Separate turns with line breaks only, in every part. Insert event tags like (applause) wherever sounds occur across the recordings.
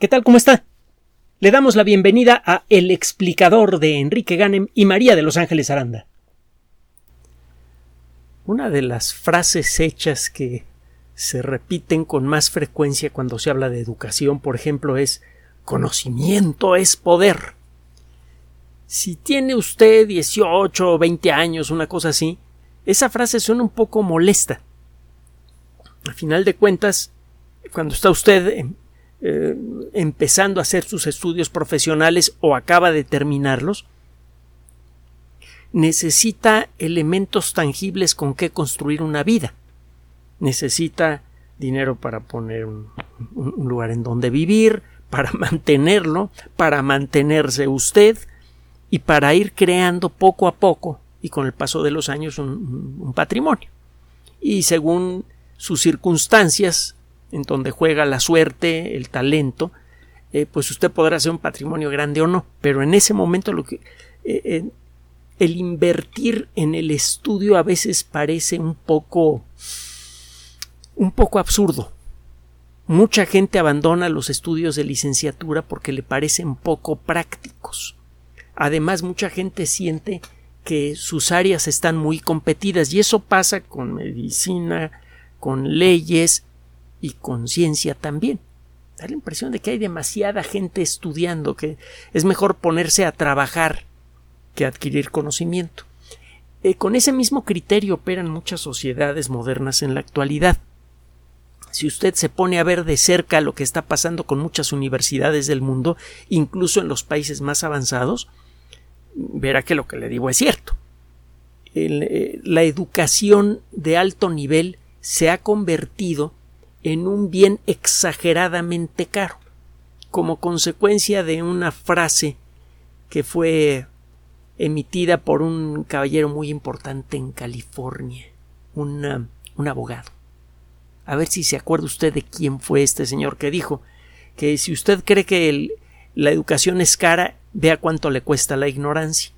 ¿Qué tal? ¿Cómo está? Le damos la bienvenida a El explicador de Enrique Ganem y María de Los Ángeles Aranda. Una de las frases hechas que se repiten con más frecuencia cuando se habla de educación, por ejemplo, es conocimiento es poder. Si tiene usted 18 o 20 años, una cosa así, esa frase suena un poco molesta. A final de cuentas, cuando está usted eh, empezando a hacer sus estudios profesionales o acaba de terminarlos, necesita elementos tangibles con que construir una vida. Necesita dinero para poner un, lugar en donde vivir, para (laughs) mantenerlo, para mantenerse usted y para ir creando poco a poco y con el paso de los años un patrimonio. Y según sus circunstancias, en donde juega la suerte, el talento, eh, pues usted podrá hacer un patrimonio grande o no, pero en ese momento lo que eh, eh, el invertir en el estudio a veces parece un poco un poco absurdo. Mucha gente abandona los estudios de licenciatura porque le parecen poco prácticos. Además, mucha gente siente que sus áreas están muy competidas y eso pasa con medicina, con leyes, y conciencia también. Da la impresión de que hay demasiada gente estudiando, que es mejor ponerse a trabajar que adquirir conocimiento. Eh, con ese mismo criterio operan muchas sociedades modernas en la actualidad. Si usted se pone a ver de cerca lo que está pasando con muchas universidades del mundo, incluso en los países más avanzados, verá que lo que le digo es cierto. Eh, la educación de alto nivel se ha convertido en un bien exageradamente caro, como consecuencia de una frase que fue emitida por un caballero muy importante en California, un abogado. A ver si se acuerda usted de quién fue este señor que dijo que si usted cree que la educación es cara, vea cuánto le cuesta la ignorancia.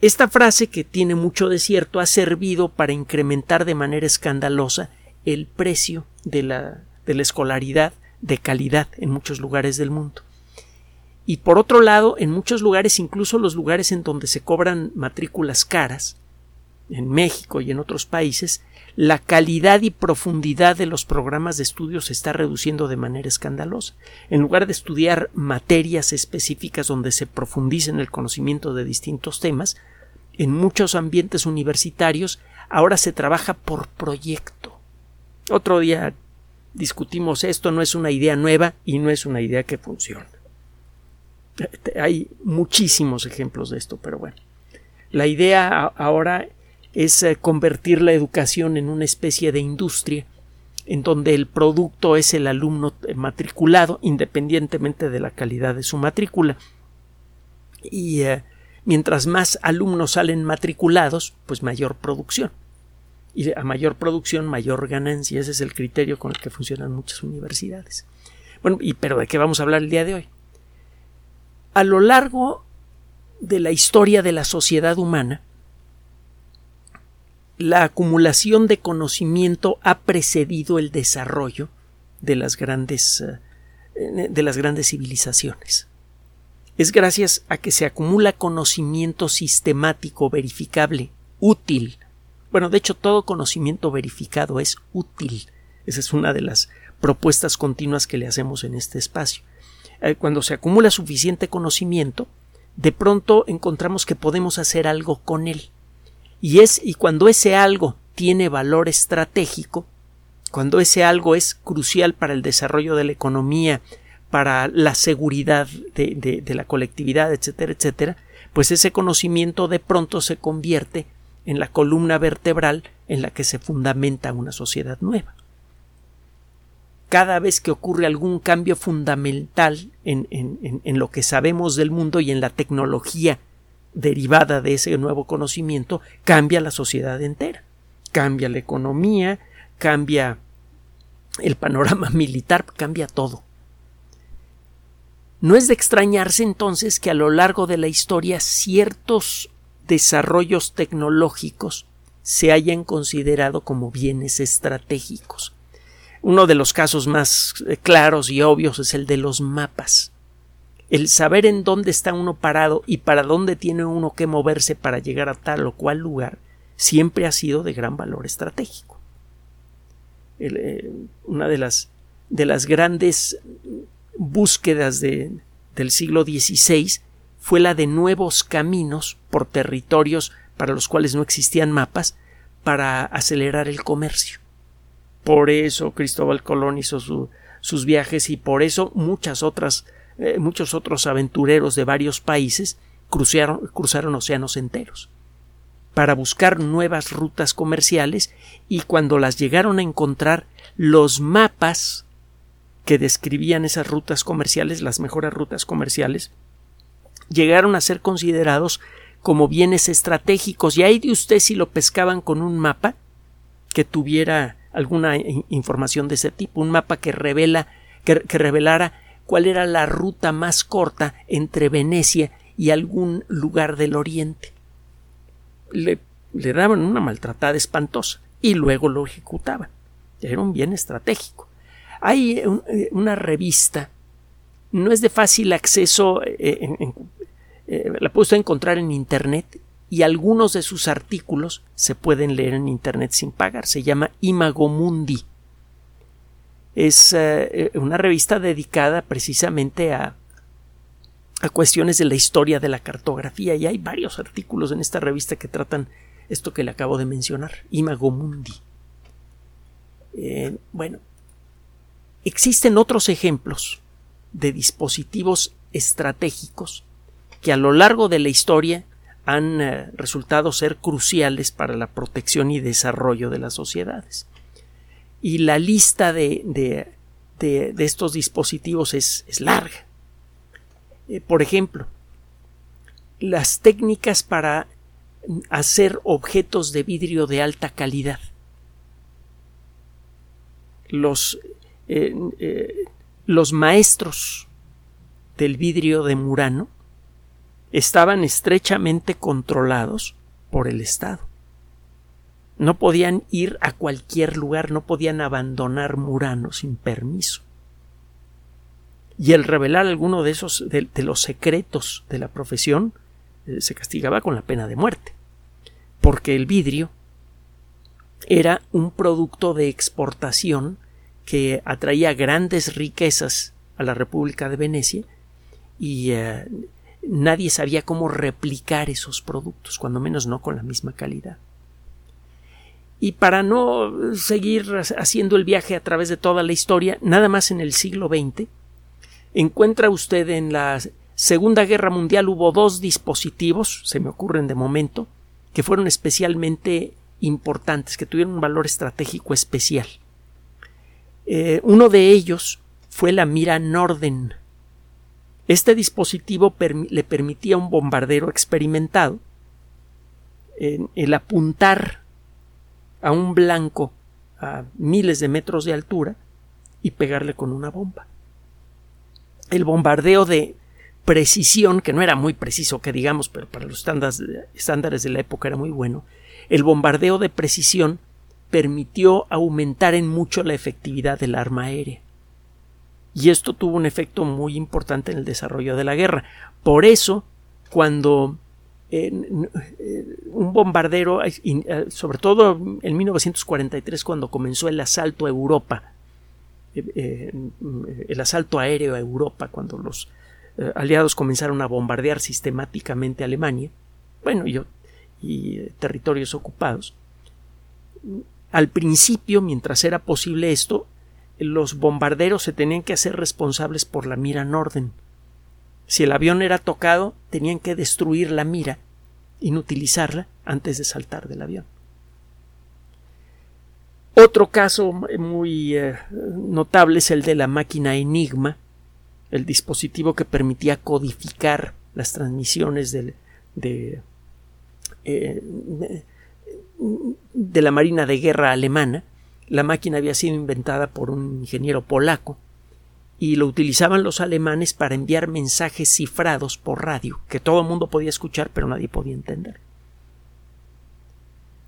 Esta frase, que tiene mucho de cierto, ha servido para incrementar de manera escandalosa el precio de la, de la escolaridad de calidad en muchos lugares del mundo. Y por otro lado, en muchos lugares, incluso los lugares en donde se cobran matrículas caras, en México y en otros países, la calidad y profundidad de los programas de estudio se está reduciendo de manera escandalosa. En lugar de estudiar materias específicas donde se profundice en el conocimiento de distintos temas, en muchos ambientes universitarios ahora se trabaja por proyecto. Otro día discutimos esto, no es una idea nueva y no es una idea que funciona. Hay muchísimos ejemplos de esto, pero bueno. La idea ahora es eh, convertir la educación en una especie de industria en donde el producto es el alumno matriculado independientemente de la calidad de su matrícula. Y eh, mientras más alumnos salen matriculados, pues mayor producción y a mayor producción, mayor ganancia. Ese es el criterio con el que funcionan muchas universidades. Bueno, y pero ¿de qué vamos a hablar el día de hoy? A lo largo de la historia de la sociedad humana, la acumulación de conocimiento ha precedido el desarrollo de las grandes eh, de las grandes civilizaciones. Es gracias a que se acumula conocimiento sistemático, verificable, útil, bueno, de hecho, todo conocimiento verificado es útil. Esa es una de las propuestas continuas que le hacemos en este espacio. Eh, cuando se acumula suficiente conocimiento, de pronto encontramos que podemos hacer algo con él. Y es, y cuando ese algo tiene valor estratégico, cuando ese algo es crucial para el desarrollo de la economía, para la seguridad de, de la colectividad, etcétera, etcétera, pues ese conocimiento de pronto se convierte en la columna vertebral en la que se fundamenta una sociedad nueva. Cada vez que ocurre algún cambio fundamental en, en, lo que sabemos del mundo y en la tecnología derivada de ese nuevo conocimiento, cambia la sociedad entera. Cambia la economía, cambia el panorama (laughs) militar, cambia todo. No es de extrañarse entonces que a lo largo de la historia ciertos desarrollos tecnológicos se hayan considerado como bienes estratégicos. uno de los casos más eh, claros y obvios es el de los mapas. El saber en dónde está uno parado y para dónde tiene uno que moverse para llegar a tal o cual lugar siempre ha sido de gran valor estratégico. Eh, una de las, de las grandes búsquedas del siglo XVI fue la de nuevos caminos por territorios para los cuales no existían mapas para acelerar el comercio. Por eso Cristóbal Colón hizo sus viajes y por eso muchas otras, eh, muchos otros aventureros de varios países cruzaron, cruzaron océanos enteros para buscar nuevas rutas comerciales y cuando las llegaron a encontrar los mapas que describían esas rutas comerciales, las mejores rutas comerciales, llegaron a ser considerados como bienes estratégicos y ahí de usted si lo pescaban con un mapa que tuviera alguna información de ese tipo, un mapa que revela que, revelara cuál era la ruta más corta entre Venecia y algún lugar del oriente. Le, le daban una maltratada espantosa y luego lo ejecutaban. Era un bien estratégico. Hay eh, una revista, no es de fácil acceso, eh, eh, la encontrar en Internet y algunos de sus artículos se pueden leer en Internet sin pagar. Se llama Imago Mundi. Es una revista dedicada precisamente a, a cuestiones de la historia de la cartografía y hay varios artículos en esta revista que tratan esto que le acabo de mencionar, Imago Mundi. bueno, Existen otros ejemplos de dispositivos estratégicos que a lo largo de la historia han eh, resultado ser cruciales para la protección y desarrollo de las sociedades. Y la lista de, de, estos dispositivos es, larga. Eh, por ejemplo, las técnicas para hacer objetos de vidrio de alta calidad. Los eh, los maestros del vidrio de Murano estaban estrechamente controlados por el Estado. No podían ir a cualquier lugar, no podían abandonar Murano sin permiso. Y el revelar alguno de esos de, los secretos de la profesión eh, se castigaba con la pena de muerte, porque el vidrio era un producto de exportación que atraía grandes riquezas a la República de Venecia y eh, nadie sabía cómo replicar esos productos, cuando menos no con la misma calidad. Y para no seguir haciendo el viaje a través de toda la historia, nada más en el siglo XX, encuentra usted en la Segunda Guerra Mundial hubo dos dispositivos, se me ocurren de momento, que fueron especialmente importantes, que tuvieron un valor estratégico especial. Eh, uno de ellos fue la mira Norden. Este dispositivo le permitía a un bombardero experimentado el apuntar a un blanco a miles de metros de altura y pegarle con una bomba. El bombardeo de precisión, que no era muy preciso, que digamos, pero para los estándares de la época era muy bueno, el bombardeo de precisión permitió aumentar en mucho la efectividad del arma aérea. Y esto tuvo un efecto muy importante en el desarrollo de la guerra. Por eso, cuando eh, un bombardero, eh, sobre todo en 1943, cuando comenzó el asalto a Europa, eh, el asalto aéreo a Europa, cuando los aliados comenzaron a bombardear sistemáticamente Alemania, bueno, y territorios ocupados, al principio, mientras era posible esto, los bombarderos se tenían que hacer responsables por la mira Norden. Si el avión era tocado, tenían que destruir la mira, inutilizarla antes de saltar del avión. Otro caso muy eh, notable es el de la máquina Enigma, el dispositivo que permitía codificar las transmisiones de, eh, de la Marina de Guerra alemana. La máquina había sido inventada por un ingeniero polaco y lo utilizaban los alemanes para enviar mensajes cifrados por radio, que todo el mundo podía escuchar pero nadie podía entender.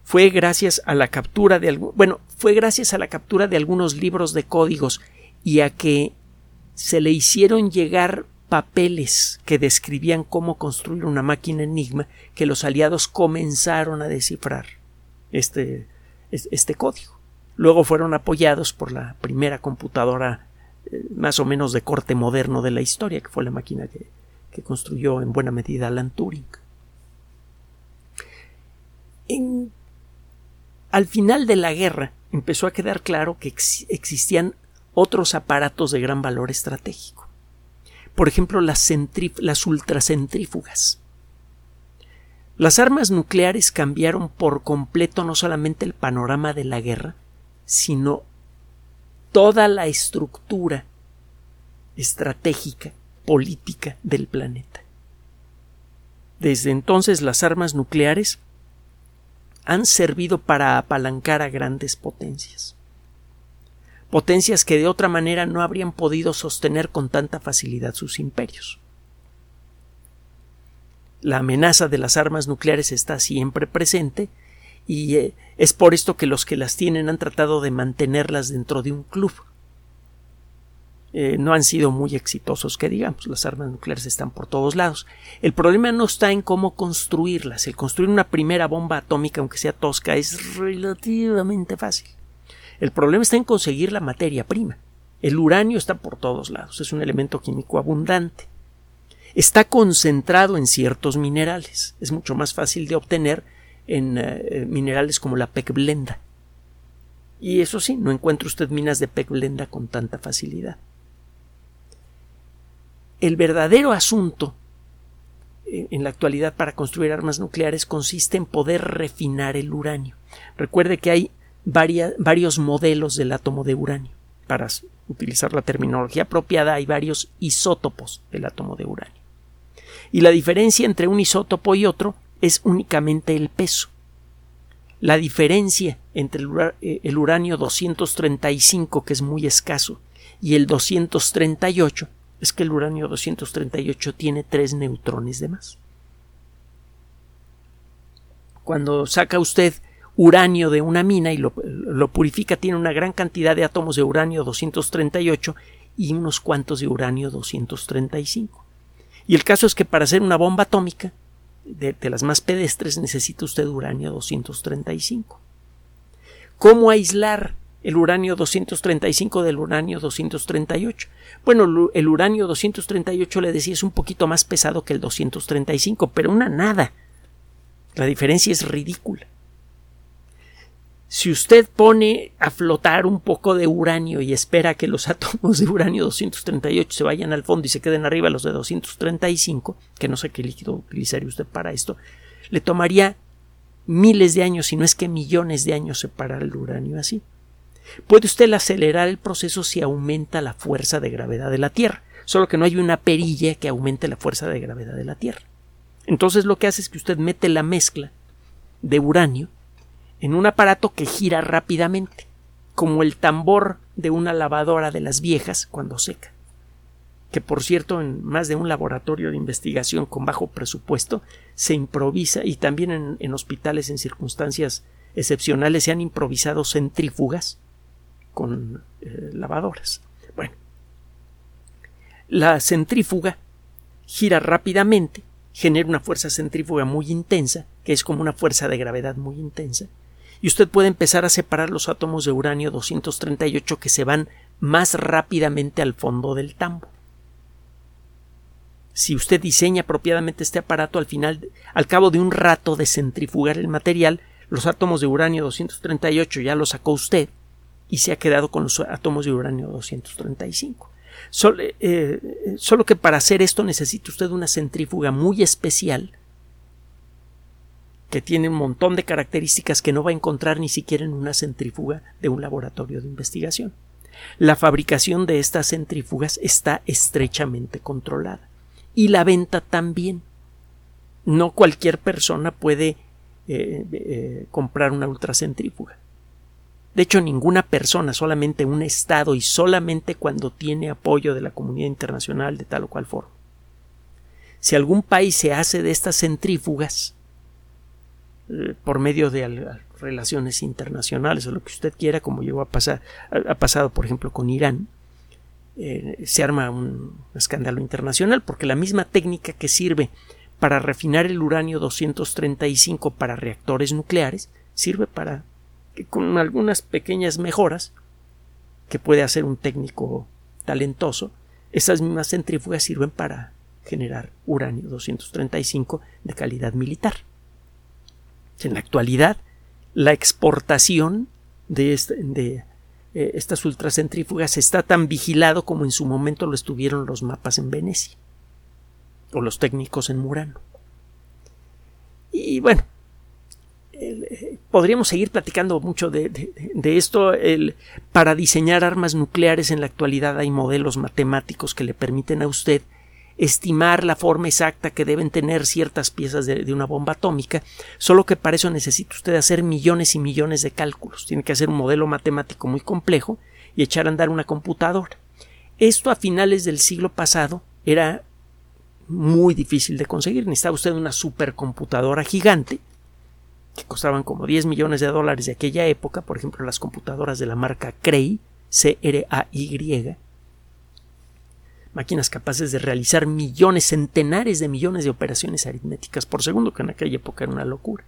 fue gracias a la captura de bueno, fue gracias a la captura de algunos libros de códigos y a que se le hicieron llegar papeles que describían cómo construir una máquina enigma que los aliados comenzaron a descifrar este, este código. Luego fueron apoyados por la primera computadora eh, más o menos de corte moderno de la historia, que fue la máquina que, que construyó en buena medida Alan Turing. En al final de la guerra empezó a quedar claro que existían otros aparatos de gran valor estratégico. Por ejemplo, las, las ultracentrífugas. Las armas nucleares cambiaron por completo no solamente el panorama de la guerra, sino toda la estructura estratégica, política del planeta. Desde entonces las armas nucleares han servido para apalancar a grandes potencias. Potencias que de otra manera no habrían podido sostener con tanta facilidad sus imperios. La amenaza de las armas nucleares está siempre presente y eh, es por esto que los que las tienen han tratado de mantenerlas dentro de un club, eh, no han sido muy exitosos, que digamos, las armas nucleares están por todos lados. El problema no está en cómo construirlas. El construir una primera bomba atómica, aunque sea tosca, es relativamente fácil. El problema está en conseguir la materia prima. El uranio está por todos lados, es un elemento químico abundante. Está concentrado en ciertos minerales. Es mucho más fácil de obtener en eh, minerales como la pecblenda. Y eso sí, no encuentra usted minas de pecblenda con tanta facilidad el verdadero asunto eh, en la actualidad para construir armas nucleares consiste en poder refinar el uranio. Recuerde que hay varios modelos del átomo de uranio. Para utilizar la terminología apropiada, hay varios isótopos del átomo de uranio. Y la diferencia entre un isótopo y otro es únicamente el peso. La diferencia entre el, eh, uranio 235, que es muy escaso, y el 238 es que el uranio 238 tiene tres neutrones de más. Cuando saca usted uranio de una mina y lo, purifica, tiene una gran cantidad de átomos de uranio 238 y unos cuantos de uranio 235. Y el caso es que para hacer una bomba atómica, de, las más pedestres, necesita usted uranio 235. ¿Cómo aislar el uranio 235 del uranio 238. Bueno, el uranio 238 le decía es un poquito más pesado que el 235, pero una nada. La diferencia es ridícula. Si usted pone a flotar un poco de uranio y espera que los (laughs) átomos de uranio 238 se vayan al fondo y se queden arriba los de 235, que no sé qué líquido utilizaría usted para esto, le tomaría miles de años, si no es que millones de años separar el uranio así. Puede usted acelerar el proceso si aumenta la fuerza de gravedad de la Tierra, solo que no hay una perilla que aumente la fuerza de gravedad de la Tierra. Entonces lo que hace es que usted mete la mezcla de uranio en un aparato que gira rápidamente, como el tambor de una lavadora de las viejas cuando seca que por cierto en más de un laboratorio de investigación con bajo presupuesto se improvisa y también en, hospitales en circunstancias excepcionales se han improvisado centrífugas con eh, lavadoras. Bueno, la centrífuga gira rápidamente, genera una fuerza centrífuga muy intensa, que es como una fuerza de gravedad muy intensa, y usted puede empezar a separar los átomos de uranio 238 que se van más rápidamente al fondo del tambo. Si usted diseña apropiadamente este aparato, al final, al cabo de un rato de centrifugar el material, los átomos de uranio 238 ya los sacó usted y se ha quedado con los átomos de uranio 235. Eh, solo que para hacer esto necesita usted una centrífuga muy especial que tiene un montón de características que no va a encontrar ni siquiera en una centrífuga de un laboratorio de investigación. La fabricación de estas centrífugas está estrechamente controlada y la venta también. No cualquier persona puede eh, eh, comprar una ultracentrífuga. De hecho, ninguna persona, solamente un Estado y solamente cuando tiene apoyo de la comunidad internacional de tal o cual forma. Si algún país se hace de estas centrífugas eh, por medio de relaciones internacionales o lo que usted quiera, como llegó a pasar, ha pasado por ejemplo con Irán, eh, se arma un escándalo internacional porque la misma técnica que sirve para refinar el uranio 235 para reactores nucleares sirve para con algunas pequeñas mejoras que puede hacer un técnico talentoso, esas mismas centrífugas sirven para generar uranio 235 de calidad militar. En la actualidad, la exportación de, este, eh, estas ultracentrífugas está tan vigilado como en su momento lo estuvieron los mapas en Venecia o los técnicos en Murano. Y bueno, eh, podríamos seguir platicando mucho de, esto. para diseñar armas nucleares en la actualidad hay modelos matemáticos que le permiten a usted estimar la forma exacta que deben tener ciertas piezas de, una bomba atómica, solo que para eso necesita usted hacer millones y millones de cálculos. Tiene que hacer un modelo matemático muy complejo y echar a andar una computadora. Esto a finales del siglo pasado era muy difícil de conseguir. Necesitaba usted una supercomputadora gigante que costaban como 10 millones de dólares de aquella época, por ejemplo las computadoras de la marca Cray, C-R-A-Y, máquinas capaces de realizar millones, centenares de millones de operaciones aritméticas por segundo, que en aquella época era una locura.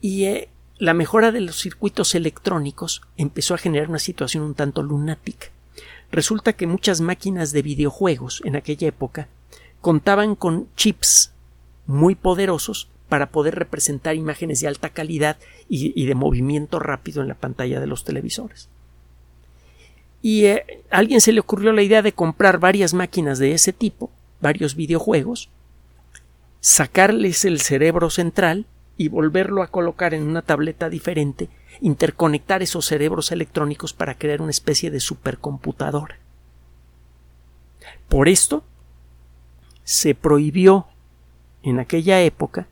Y eh, la mejora de los circuitos electrónicos empezó a generar una situación un tanto lunática. Resulta que muchas máquinas de videojuegos en aquella época contaban con chips muy poderosos para poder representar imágenes de alta calidad y de movimiento rápido en la pantalla de los televisores y a eh, alguien se le ocurrió la idea de comprar varias máquinas de ese tipo, varios videojuegos, sacarles el cerebro central y volverlo a colocar en una tableta diferente, interconectar esos cerebros electrónicos para crear una especie de supercomputadora. Por esto se prohibió en aquella época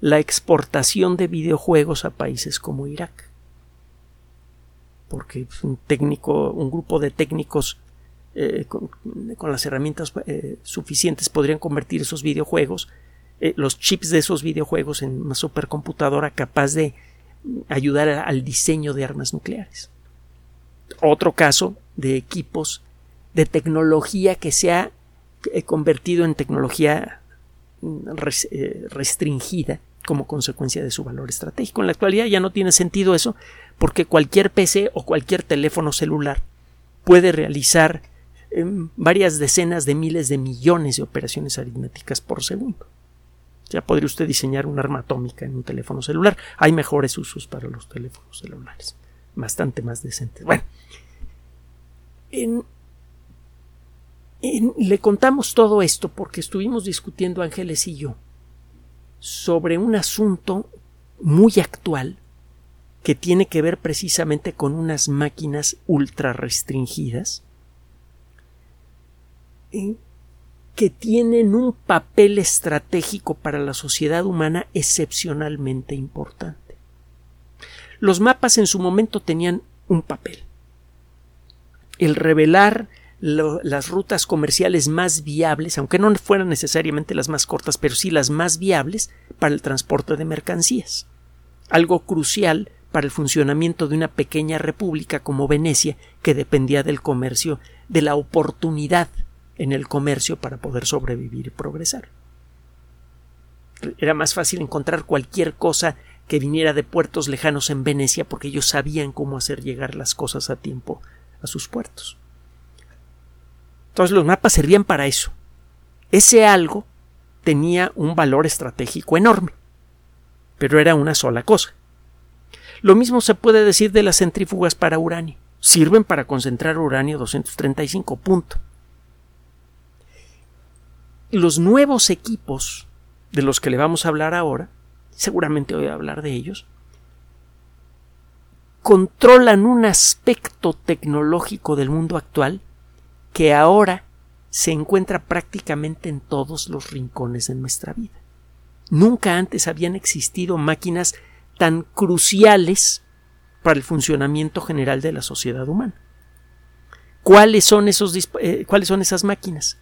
la exportación de videojuegos a países como Irak porque un técnico, un grupo de técnicos eh, con, las herramientas eh, suficientes podrían convertir esos videojuegos, eh, los chips de esos videojuegos en una supercomputadora capaz de ayudar al diseño de armas nucleares. Otro caso de equipos de tecnología que se ha convertido en tecnología mm, restringida como consecuencia de su valor estratégico. En la actualidad ya no tiene sentido eso porque cualquier PC o cualquier teléfono celular puede realizar em, varias decenas de miles de millones de operaciones aritméticas por segundo. Ya podría usted diseñar un arma atómica en un teléfono celular. Hay mejores usos para los teléfonos celulares, bastante más decentes. Bueno, le contamos todo esto porque estuvimos discutiendo Ángeles y yo sobre un asunto muy actual que tiene que ver precisamente con unas máquinas ultra restringidas eh, que tienen un papel estratégico para la sociedad humana excepcionalmente importante. Los mapas en su momento tenían un papel. El revelar las rutas comerciales más viables, aunque no fueran necesariamente las más cortas, pero sí las más viables para el transporte de mercancías. Algo crucial para el funcionamiento de una pequeña república como Venecia, que dependía del comercio, de la oportunidad en el comercio para poder sobrevivir y progresar. Era más fácil encontrar cualquier cosa que viniera de puertos lejanos en Venecia porque ellos sabían cómo hacer llegar las cosas a tiempo a sus puertos. Entonces los mapas servían para eso. Ese algo tenía un valor estratégico enorme, pero era una sola cosa. Lo mismo se puede decir de las centrífugas para uranio. Sirven para concentrar uranio 235. Punto. Los nuevos equipos de los que le vamos a hablar ahora, seguramente voy a hablar de ellos, controlan un aspecto tecnológico del mundo actual que ahora se encuentra prácticamente en todos los rincones de nuestra vida. Nunca antes habían existido máquinas tan cruciales para el funcionamiento general de la sociedad humana. ¿Cuáles son, esos, eh, ¿Cuáles son esas máquinas?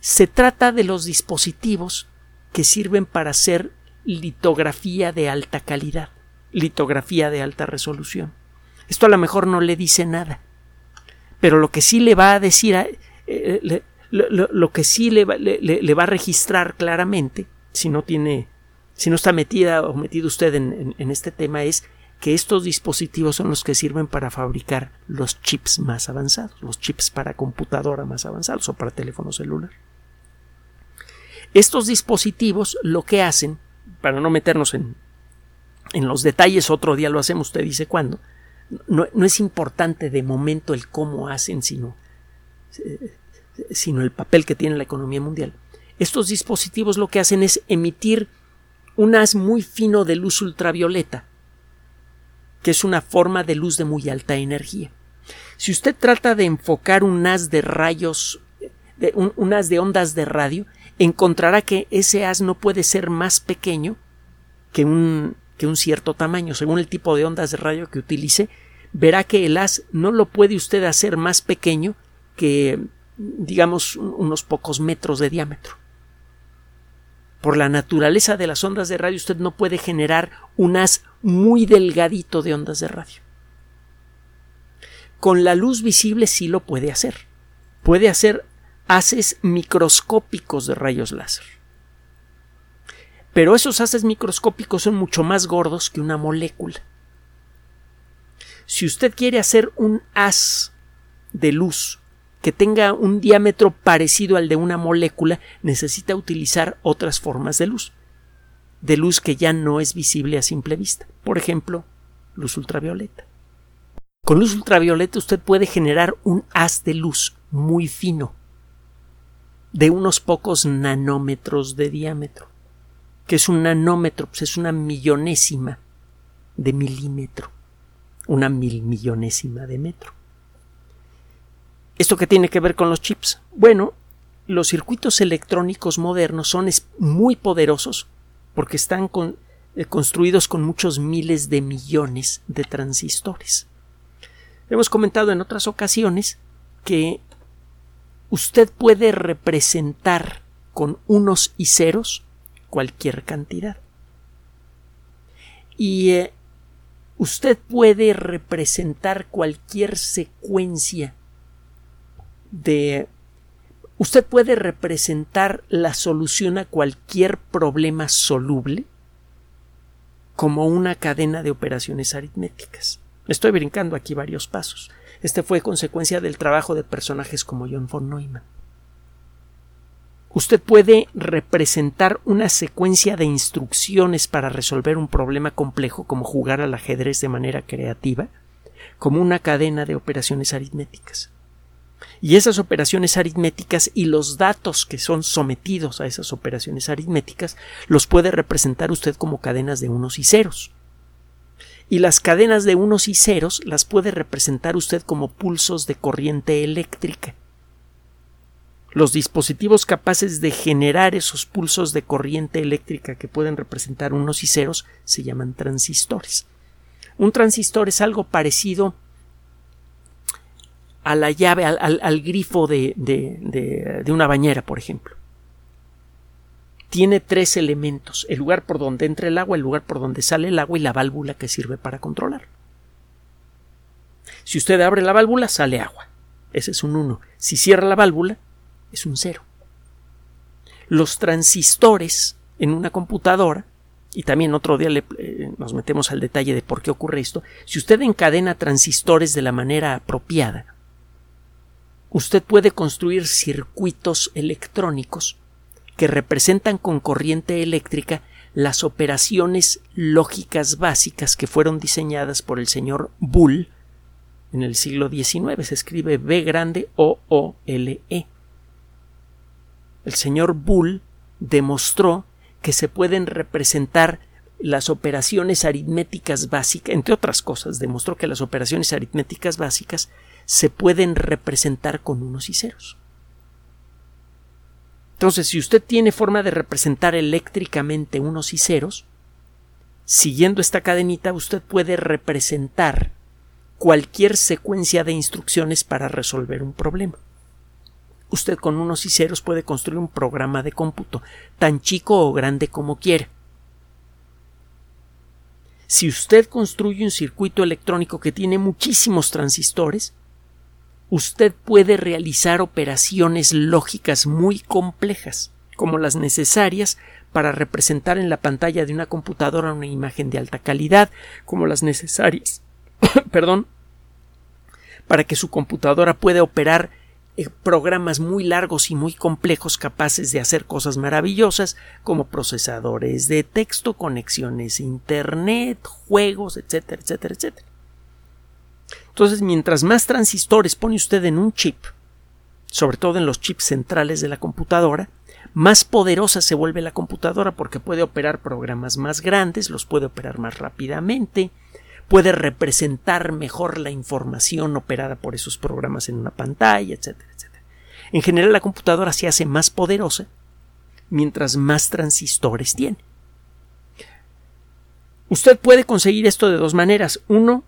Se trata de los dispositivos que sirven para hacer litografía de alta calidad. litografía de alta resolución. Esto a lo mejor no le dice nada, pero lo que sí le va a decir, eh, lo, que sí le, le, va a registrar claramente, si no tiene, si no está metida o metido usted en, en este tema, es que estos dispositivos son los que sirven para fabricar los chips más avanzados, los chips para computadora más avanzados o para teléfono celular. Estos dispositivos lo que hacen, para no meternos en, en los detalles, otro día lo hacemos, usted dice cuándo, no, es importante de momento el cómo hacen, sino, eh, sino el papel que tiene la economía mundial. Estos dispositivos lo que hacen es emitir un haz muy fino de luz ultravioleta, que es una forma de luz de muy alta energía. Si usted trata de enfocar un haz de rayos, de un haz de ondas de radio, encontrará que ese haz no puede ser más pequeño que un, que un cierto tamaño. Según el tipo de ondas de radio que utilice, verá que el haz no lo puede usted hacer más pequeño que, digamos, unos pocos metros de diámetro. Por la naturaleza de las ondas de radio, usted no puede generar un haz muy delgadito de ondas de radio. Con la luz visible sí lo puede hacer. Puede hacer haces microscópicos de rayos láser. Pero esos haces microscópicos son mucho más gordos que una molécula. Si usted quiere hacer un haz de luz que tenga un diámetro parecido al de una molécula, necesita utilizar otras formas de luz, de luz que ya no es visible a simple vista. Por ejemplo, luz ultravioleta. Con luz ultravioleta usted puede generar un haz de luz muy fino, de unos pocos nanómetros de diámetro. que es un nanómetro? Pues es una millonésima de milímetro, una mil millonésima de metro. ¿Esto qué tiene que ver con los chips? Bueno, los circuitos electrónicos modernos son muy poderosos porque están eh, construidos con muchos miles de millones de transistores. Hemos comentado en otras ocasiones que usted puede representar con unos y ceros cualquier cantidad. Y eh, usted puede representar cualquier secuencia de... Usted puede representar la solución a cualquier problema soluble como una cadena de operaciones aritméticas. Estoy brincando aquí varios pasos. Este fue consecuencia del trabajo de personajes como John von Neumann. Usted puede representar una secuencia de instrucciones para resolver un problema complejo como jugar al ajedrez de manera creativa, como una cadena de operaciones aritméticas. Y esas operaciones aritméticas y los datos que son sometidos a esas operaciones aritméticas los puede representar usted como cadenas de unos y ceros y las cadenas de unos y ceros las puede representar usted como pulsos de corriente eléctrica. Los dispositivos capaces de generar esos pulsos de corriente eléctrica que pueden representar unos y ceros se llaman transistores. Un transistor es algo parecido a la llave, al, grifo de, de una bañera, por ejemplo tiene tres elementos, el lugar por donde entra el agua, el lugar por donde sale el agua y la válvula que sirve para controlar. Si usted abre la válvula, sale agua. Ese es un 1. Si cierra la válvula, es un 0. Los transistores en una computadora, y también otro día eh, nos metemos al detalle de por qué ocurre esto, si usted encadena transistores de la manera apropiada, usted puede construir circuitos electrónicos que representan con corriente eléctrica las operaciones lógicas básicas que fueron diseñadas por el señor Bull en el siglo XIX. Se escribe B grande O O L E. El señor Bull demostró que se pueden representar las operaciones aritméticas básicas, entre otras cosas, demostró que las operaciones aritméticas básicas se pueden representar con unos y ceros. Entonces, si usted tiene forma de representar eléctricamente unos y ceros, siguiendo esta cadenita usted puede representar cualquier secuencia de instrucciones para resolver un problema. Usted con unos y ceros puede construir un programa de cómputo, tan chico o grande como quiera. si usted construye un circuito electrónico que tiene muchísimos transistores, usted puede realizar operaciones lógicas muy complejas, como las necesarias para representar en la pantalla de una computadora una imagen de alta calidad, como las necesarias, (coughs) perdón, para que su computadora pueda operar programas muy largos y muy complejos capaces de hacer cosas maravillosas como procesadores de texto, conexiones a Internet, juegos, etcétera, etcétera, etcétera. Entonces, mientras más transistores pone usted en un chip, sobre todo en los chips centrales de la computadora, más poderosa se vuelve la computadora porque puede operar programas más grandes, los puede operar más rápidamente, puede representar mejor la información operada por esos programas en una pantalla, etcétera, etcétera. En general la computadora se hace más poderosa mientras más transistores tiene. Usted puede conseguir esto de dos maneras. Uno,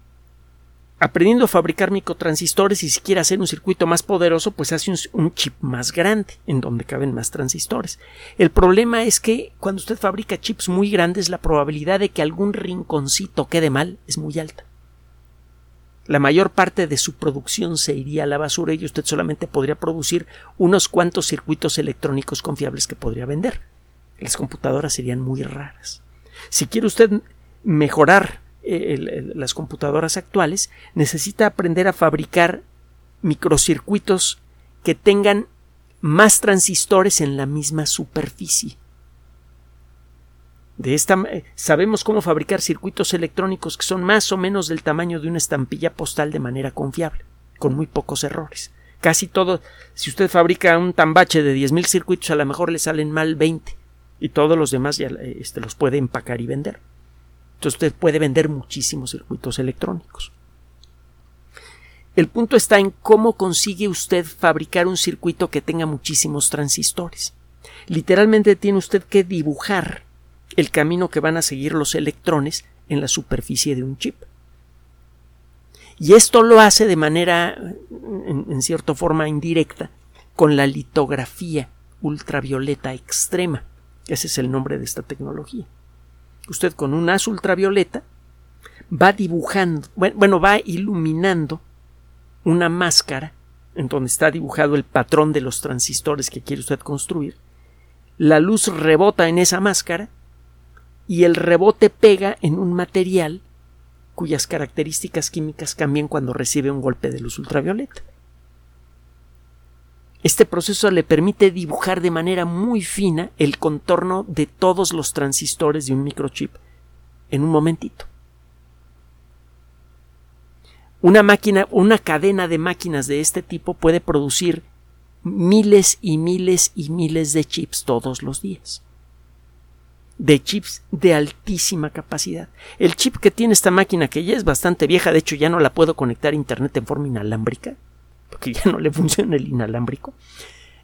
aprendiendo a fabricar microtransistores y si quiere hacer un circuito más poderoso, pues hace un, chip más grande en donde caben más transistores. El problema es que cuando usted fabrica chips muy grandes, la probabilidad de que algún rinconcito quede mal es muy alta. La mayor parte de su producción se iría a la basura y usted solamente podría producir unos cuantos circuitos electrónicos confiables que podría vender. Las computadoras serían muy raras. Si quiere usted mejorar eh, las computadoras actuales, necesita aprender a fabricar microcircuitos que tengan más transistores en la misma superficie. De esta sabemos cómo fabricar circuitos electrónicos que son más o menos del tamaño de una estampilla postal de manera confiable, con muy pocos errores. Casi todo, si usted fabrica un tambache de 10.000 circuitos, a lo mejor le salen mal 20 y todos los demás ya este, los puede empacar y vender. Entonces usted puede vender muchísimos circuitos electrónicos. El punto está en cómo consigue usted fabricar un circuito que tenga muchísimos transistores. Literalmente tiene usted que dibujar el camino que van a seguir los electrones en la superficie de un chip. Y esto lo hace de manera, en, en cierta forma indirecta, con la litografía ultravioleta extrema. Ese es el nombre de esta tecnología usted con un haz ultravioleta va dibujando, bueno, va iluminando una máscara en donde está dibujado el patrón de los transistores que quiere usted construir. La luz rebota en esa máscara y el rebote pega en un material cuyas características químicas cambian cuando recibe un golpe de luz ultravioleta. Este proceso le permite dibujar de manera muy fina el contorno de todos los transistores de un microchip en un momentito. Una máquina, una cadena de máquinas de este tipo puede producir miles y miles y miles de chips todos los días. De chips de altísima capacidad. El chip que tiene esta máquina, que ya es bastante vieja, de hecho ya no la puedo conectar a Internet en forma inalámbrica, porque ya no le funciona el inalámbrico.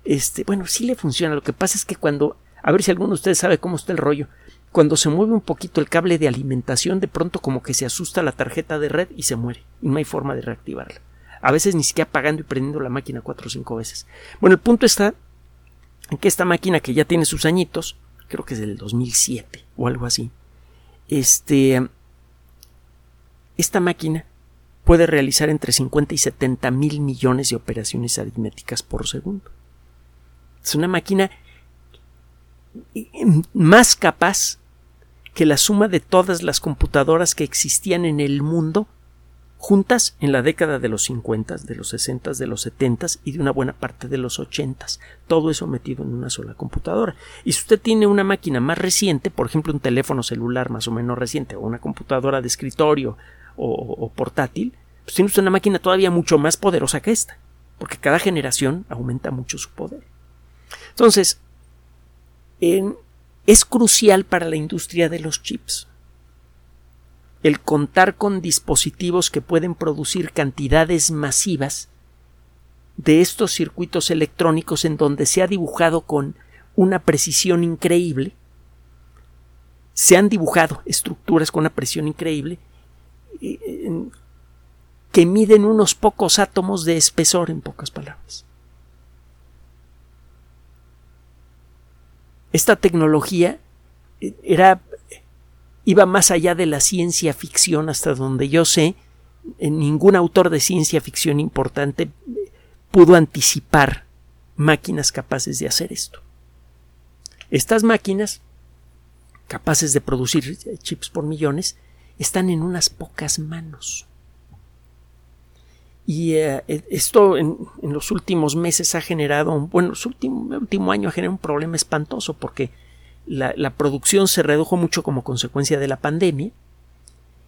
Este, bueno, sí le funciona. Lo que pasa es que cuando, a ver si alguno de ustedes sabe cómo está el rollo, cuando se mueve un poquito el cable de alimentación, de pronto como que se asusta la tarjeta de red y se muere, y no hay forma de reactivarla. A veces ni siquiera apagando y prendiendo la máquina cuatro o cinco veces. Bueno, el punto está en que esta máquina que ya tiene sus añitos, creo que es del 2007 o algo así, este, esta máquina puede realizar entre 50 y 70 mil millones de operaciones aritméticas por segundo. Es una máquina más capaz que la suma de todas las computadoras que existían en el mundo juntas en la década de los 50, de los 60, de los 70 y de una buena parte de los 80. Todo eso metido en una sola computadora. Y si usted tiene una máquina más reciente, por ejemplo un teléfono celular más o menos reciente, o una computadora de escritorio o, portátil, pues una máquina todavía mucho más poderosa que esta, porque cada generación aumenta mucho su poder. Entonces, es crucial para la industria de los chips el contar con dispositivos que pueden producir cantidades masivas de estos circuitos electrónicos en donde se ha dibujado con una precisión increíble se han dibujado estructuras con una presión increíble eh, que miden unos pocos átomos de espesor, en pocas palabras. Esta tecnología eh, era iba más allá de la ciencia ficción hasta donde yo sé, ningún autor de ciencia ficción importante pudo anticipar máquinas capaces de hacer esto. Estas máquinas, capaces de producir chips por millones, están en unas pocas manos. Y eh, esto en, los últimos meses ha generado, un, bueno, el último, último año ha generado un problema espantoso porque la, producción se redujo mucho como consecuencia de la pandemia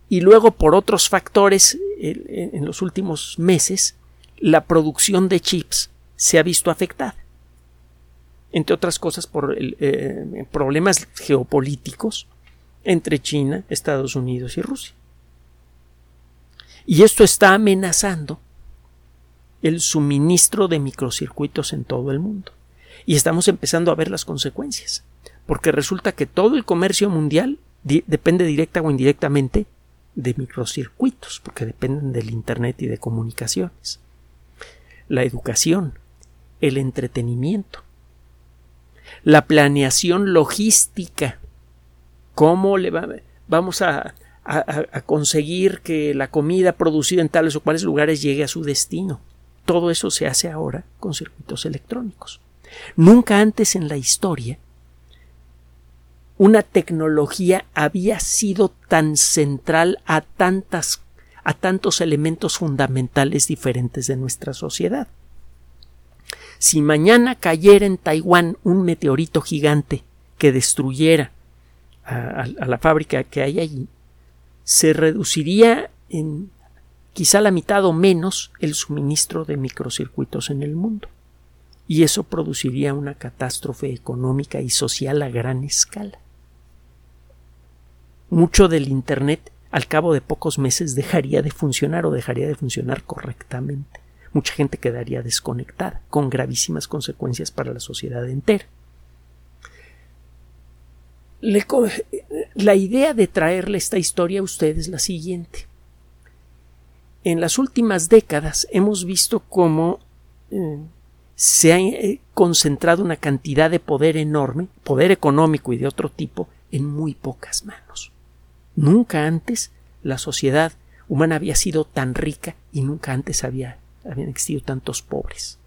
y luego por otros factores en los últimos meses la producción de chips se ha visto afectada entre otras cosas por eh, problemas geopolíticos entre China, Estados Unidos y Rusia. Y esto está amenazando el suministro de microcircuitos en todo el mundo. Y estamos empezando a ver las consecuencias, porque resulta que todo el comercio mundial depende directa o indirectamente de microcircuitos, porque dependen del Internet y de comunicaciones. La educación, el entretenimiento, la planeación logística, cómo le vamos a, a conseguir que la comida producida en tales o cuales lugares llegue a su destino. Todo eso se hace ahora con circuitos electrónicos. Nunca antes en la historia una tecnología había sido tan central a tantas a tantos elementos fundamentales diferentes de nuestra sociedad. Si mañana cayera en Taiwán un meteorito gigante que destruyera a, a la fábrica que hay allí, se reduciría en quizá la mitad o menos el suministro de microcircuitos en el mundo. Y eso produciría una catástrofe económica y social a gran escala. Mucho del Internet al cabo de pocos meses dejaría de funcionar o dejaría de funcionar correctamente. Mucha gente quedaría desconectada, con gravísimas consecuencias para la sociedad entera. La idea de traerle esta historia a ustedes es la siguiente. En las últimas décadas hemos visto cómo eh, se ha eh, concentrado una cantidad de poder enorme, poder económico y de otro tipo, en muy pocas manos. Nunca antes la sociedad humana había sido tan rica y nunca antes había, habían existido tantos pobres.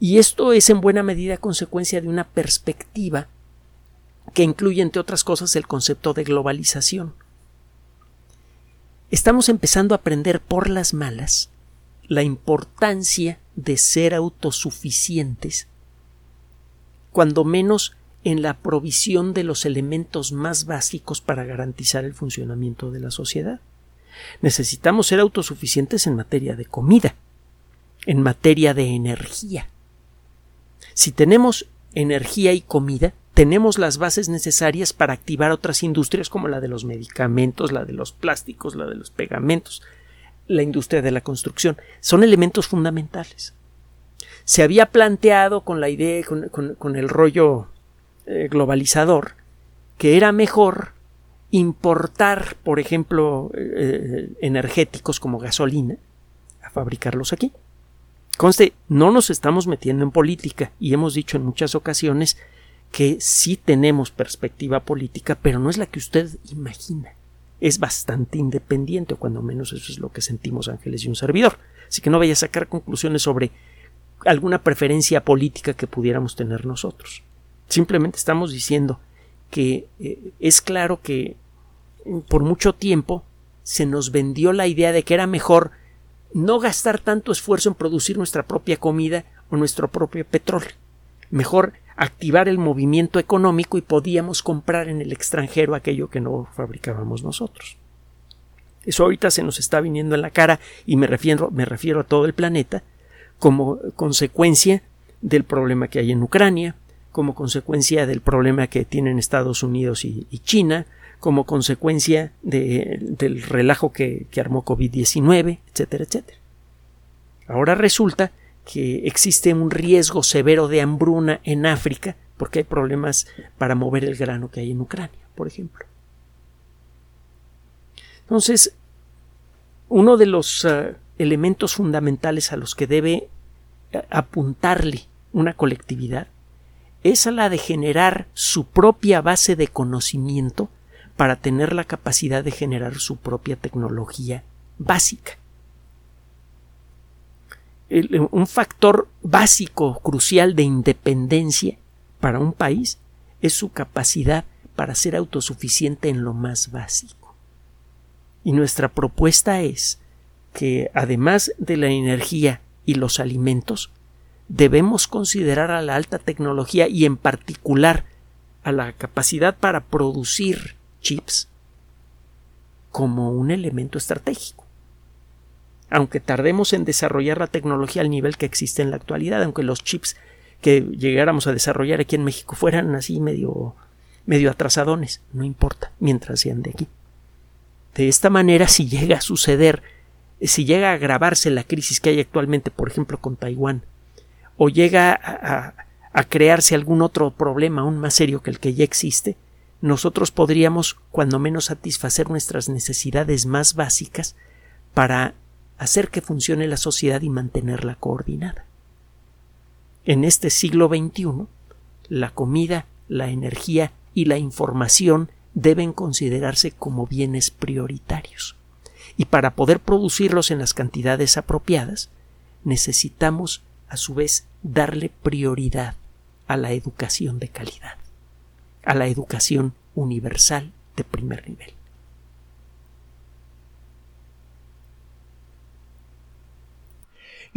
Y esto es en buena medida consecuencia de una perspectiva que incluye, entre otras cosas, el concepto de globalización estamos empezando a aprender por las malas la importancia de ser autosuficientes, cuando menos en la provisión de los elementos más básicos para garantizar el funcionamiento de la sociedad. Necesitamos ser autosuficientes en materia de comida, en materia de energía. Si tenemos energía y comida, tenemos las bases necesarias para activar otras industrias como la de los medicamentos, la de los plásticos, la de los pegamentos, la industria de la construcción. Son elementos fundamentales. Se había planteado con la idea, con, el rollo eh, globalizador, que era mejor importar, por ejemplo, eh, energéticos como gasolina, a fabricarlos aquí. Conste, no nos estamos metiendo en política y hemos dicho en muchas ocasiones que sí tenemos perspectiva política, pero no es la que usted imagina. Es bastante independiente, o cuando menos eso es lo que sentimos Ángeles y un servidor. Así que no vaya a sacar conclusiones sobre alguna preferencia política que pudiéramos tener nosotros. Simplemente estamos diciendo que eh, es claro que por mucho tiempo se nos vendió la idea de que era mejor no gastar tanto esfuerzo en producir nuestra propia comida o nuestro propio petróleo. Mejor activar el movimiento económico y podíamos comprar en el extranjero aquello que no fabricábamos nosotros. Eso ahorita se nos está viniendo en la cara y me refiero, me refiero a todo el planeta como consecuencia del problema que hay en Ucrania, como consecuencia del problema que tienen Estados Unidos y, China, como consecuencia del relajo que, que armó COVID-19, etcétera, etcétera. Ahora resulta que existe un riesgo severo de hambruna en África porque hay problemas para mover el grano que hay en Ucrania, por ejemplo. Entonces, uno de los eh, elementos fundamentales a los que debe eh, apuntarle una colectividad es a la de generar su propia base de conocimiento para tener la capacidad de generar su propia tecnología básica. Un factor básico, crucial de independencia para un país es su capacidad para ser autosuficiente en lo más básico. Y nuestra propuesta es que, además de la energía y los alimentos, debemos considerar a la alta tecnología y en particular a la capacidad para producir chips como un elemento estratégico. Aunque tardemos en desarrollar la tecnología al nivel que existe en la actualidad, aunque los chips que llegáramos a desarrollar aquí en México fueran así medio medio atrasadones, no importa, mientras sean de aquí. De esta manera, si llega a suceder, si llega a agravarse la crisis que hay actualmente, por ejemplo, con Taiwán, o llega a, a crearse algún otro problema aún más serio que el que ya existe, nosotros podríamos, cuando menos, satisfacer nuestras necesidades más básicas para hacer que funcione la sociedad y mantenerla coordinada. En este siglo XXI, la comida, la energía y la información deben considerarse como bienes prioritarios. Y para poder producirlos en las cantidades apropiadas, necesitamos, a su vez, darle prioridad a la educación de calidad, a la educación universal de primer nivel.